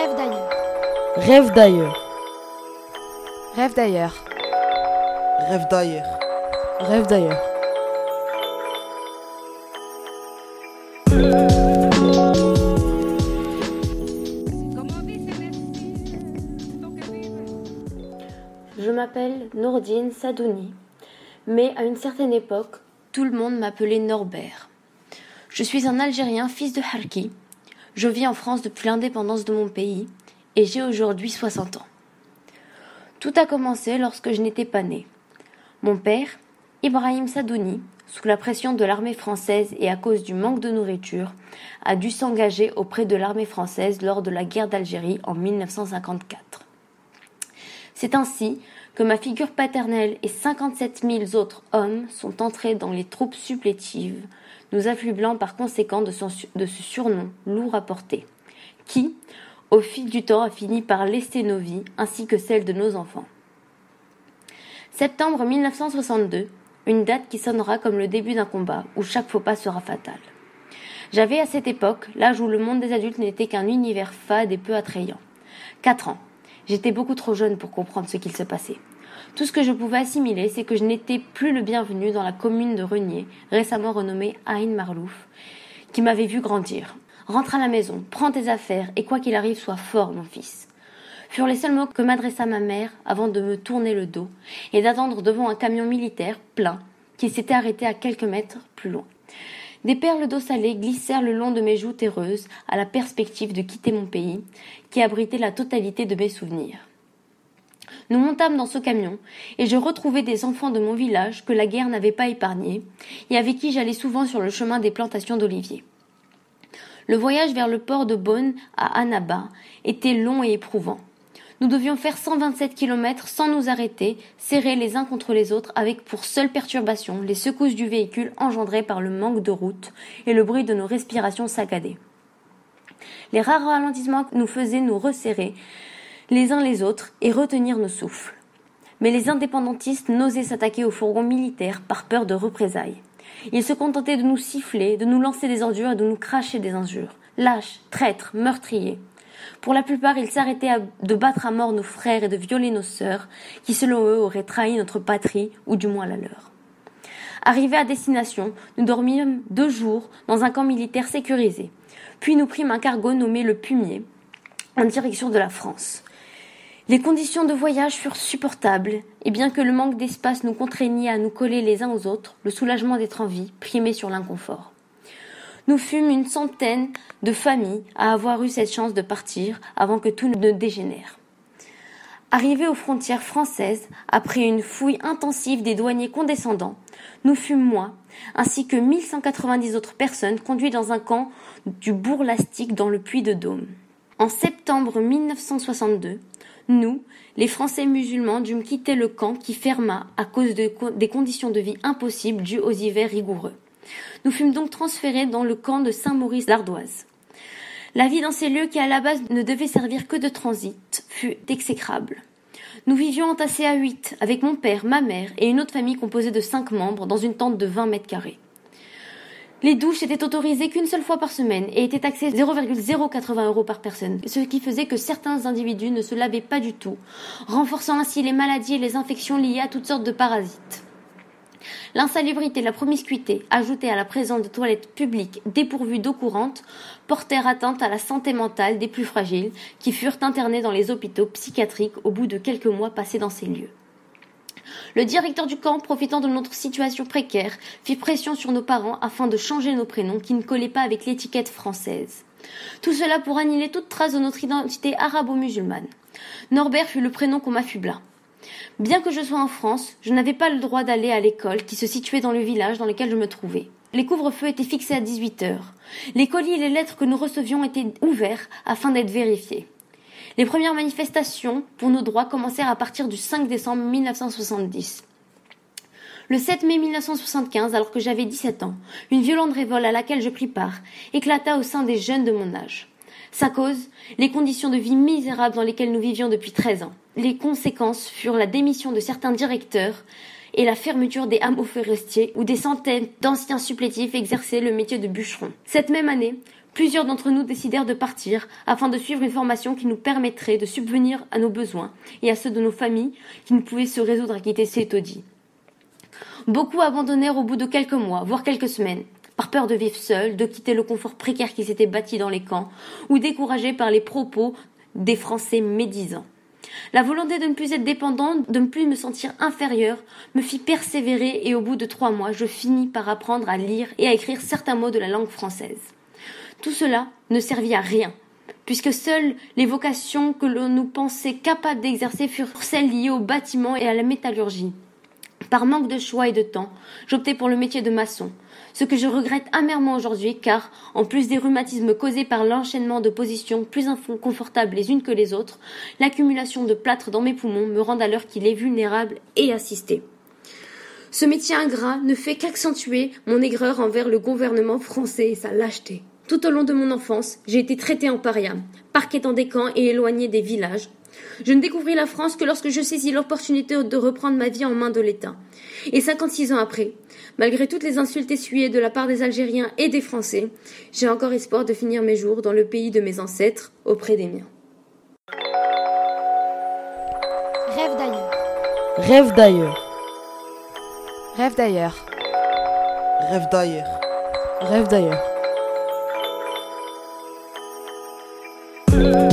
Rêve d'ailleurs. Rêve d'ailleurs. Rêve d'ailleurs. Rêve d'ailleurs. Rêve d'ailleurs. Je m'appelle Nourdine Sadouni, mais à une certaine époque, tout le monde m'appelait Norbert. Je suis un Algérien fils de Harki. Je vis en France depuis l'indépendance de mon pays et j'ai aujourd'hui 60 ans. Tout a commencé lorsque je n'étais pas né. Mon père, Ibrahim Sadouni, sous la pression de l'armée française et à cause du manque de nourriture, a dû s'engager auprès de l'armée française lors de la guerre d'Algérie en 1954. C'est ainsi que ma figure paternelle et 57 000 autres hommes sont entrés dans les troupes supplétives, nous affublant par conséquent de, de ce surnom lourd à porter, qui, au fil du temps, a fini par lester nos vies ainsi que celles de nos enfants. Septembre 1962, une date qui sonnera comme le début d'un combat où chaque faux pas sera fatal. J'avais à cette époque l'âge où le monde des adultes n'était qu'un univers fade et peu attrayant. Quatre ans. J'étais beaucoup trop jeune pour comprendre ce qu'il se passait. Tout ce que je pouvais assimiler, c'est que je n'étais plus le bienvenu dans la commune de Renier, récemment renommée Ain Marlouf, qui m'avait vu grandir. Rentre à la maison, prends tes affaires, et quoi qu'il arrive, sois fort, mon fils. Furent les seuls mots que m'adressa ma mère avant de me tourner le dos et d'attendre devant un camion militaire plein qui s'était arrêté à quelques mètres plus loin. Des perles d'eau salée glissèrent le long de mes joues terreuses à la perspective de quitter mon pays, qui abritait la totalité de mes souvenirs. Nous montâmes dans ce camion, et je retrouvai des enfants de mon village que la guerre n'avait pas épargnés, et avec qui j'allais souvent sur le chemin des plantations d'oliviers. Le voyage vers le port de Beaune à Annaba était long et éprouvant. Nous devions faire 127 kilomètres sans nous arrêter, serrés les uns contre les autres, avec pour seule perturbation les secousses du véhicule engendrées par le manque de route et le bruit de nos respirations saccadées. Les rares ralentissements nous faisaient nous resserrer les uns les autres et retenir nos souffles. Mais les indépendantistes n'osaient s'attaquer aux fourgons militaires par peur de représailles. Ils se contentaient de nous siffler, de nous lancer des ordures et de nous cracher des injures. Lâches, traîtres, meurtriers. Pour la plupart, ils s'arrêtaient de battre à mort nos frères et de violer nos sœurs, qui selon eux auraient trahi notre patrie, ou du moins la leur. Arrivés à destination, nous dormîmes deux jours dans un camp militaire sécurisé. Puis nous prîmes un cargo nommé le Pumier, en direction de la France. Les conditions de voyage furent supportables, et bien que le manque d'espace nous contraignît à nous coller les uns aux autres, le soulagement d'être en vie primait sur l'inconfort. Nous fûmes une centaine de familles à avoir eu cette chance de partir avant que tout ne dégénère. Arrivés aux frontières françaises, après une fouille intensive des douaniers condescendants, nous fûmes moi, ainsi que 1190 autres personnes conduites dans un camp du Bourg-Lastique dans le Puy de Dôme. En septembre 1962, nous, les Français musulmans, dûmes quitter le camp qui ferma à cause des conditions de vie impossibles dues aux hivers rigoureux. Nous fûmes donc transférés dans le camp de Saint-Maurice-l'Ardoise. La vie dans ces lieux qui à la base ne devaient servir que de transit fut exécrable. Nous vivions entassés à huit, avec mon père, ma mère et une autre famille composée de cinq membres dans une tente de vingt mètres carrés. Les douches étaient autorisées qu'une seule fois par semaine et étaient taxées 0,080 euros par personne, ce qui faisait que certains individus ne se lavaient pas du tout, renforçant ainsi les maladies et les infections liées à toutes sortes de parasites. L'insalubrité et la promiscuité, ajoutées à la présence de toilettes publiques dépourvues d'eau courante, portèrent atteinte à la santé mentale des plus fragiles, qui furent internés dans les hôpitaux psychiatriques au bout de quelques mois passés dans ces lieux. Le directeur du camp, profitant de notre situation précaire, fit pression sur nos parents afin de changer nos prénoms qui ne collaient pas avec l'étiquette française. Tout cela pour annihiler toute trace de notre identité arabo-musulmane. Norbert fut le prénom qu'on m'affubla. Bien que je sois en France, je n'avais pas le droit d'aller à l'école qui se situait dans le village dans lequel je me trouvais. Les couvre-feux étaient fixés à 18 heures. Les colis et les lettres que nous recevions étaient ouverts afin d'être vérifiés. Les premières manifestations pour nos droits commencèrent à partir du 5 décembre 1970. Le 7 mai 1975, alors que j'avais 17 ans, une violente révolte à laquelle je pris part éclata au sein des jeunes de mon âge. Sa cause, les conditions de vie misérables dans lesquelles nous vivions depuis 13 ans. Les conséquences furent la démission de certains directeurs et la fermeture des hameaux forestiers où des centaines d'anciens supplétifs exerçaient le métier de bûcheron. Cette même année, Plusieurs d'entre nous décidèrent de partir afin de suivre une formation qui nous permettrait de subvenir à nos besoins et à ceux de nos familles qui ne pouvaient se résoudre à quitter ces taudis. Beaucoup abandonnèrent au bout de quelques mois, voire quelques semaines, par peur de vivre seuls, de quitter le confort précaire qui s'était bâti dans les camps, ou découragés par les propos des Français médisants. La volonté de ne plus être dépendante, de ne plus me sentir inférieure, me fit persévérer et au bout de trois mois, je finis par apprendre à lire et à écrire certains mots de la langue française. Tout cela ne servit à rien, puisque seules les vocations que l'on nous pensait capables d'exercer furent celles liées au bâtiment et à la métallurgie. Par manque de choix et de temps, j'optai pour le métier de maçon, ce que je regrette amèrement aujourd'hui car, en plus des rhumatismes causés par l'enchaînement de positions plus inconfortables les unes que les autres, l'accumulation de plâtre dans mes poumons me rend à l'heure qu'il est vulnérable et assisté. Ce métier ingrat ne fait qu'accentuer mon aigreur envers le gouvernement français et sa lâcheté. Tout au long de mon enfance, j'ai été traité en paria, parqué dans des camps et éloigné des villages. Je ne découvris la France que lorsque je saisis l'opportunité de reprendre ma vie en main de l'État. Et 56 ans après, malgré toutes les insultes essuyées de la part des Algériens et des Français, j'ai encore espoir de finir mes jours dans le pays de mes ancêtres, auprès des miens. Rêve d'ailleurs. Rêve d'ailleurs. Rêve d'ailleurs. Rêve d'ailleurs. Rêve d'ailleurs. Thank you.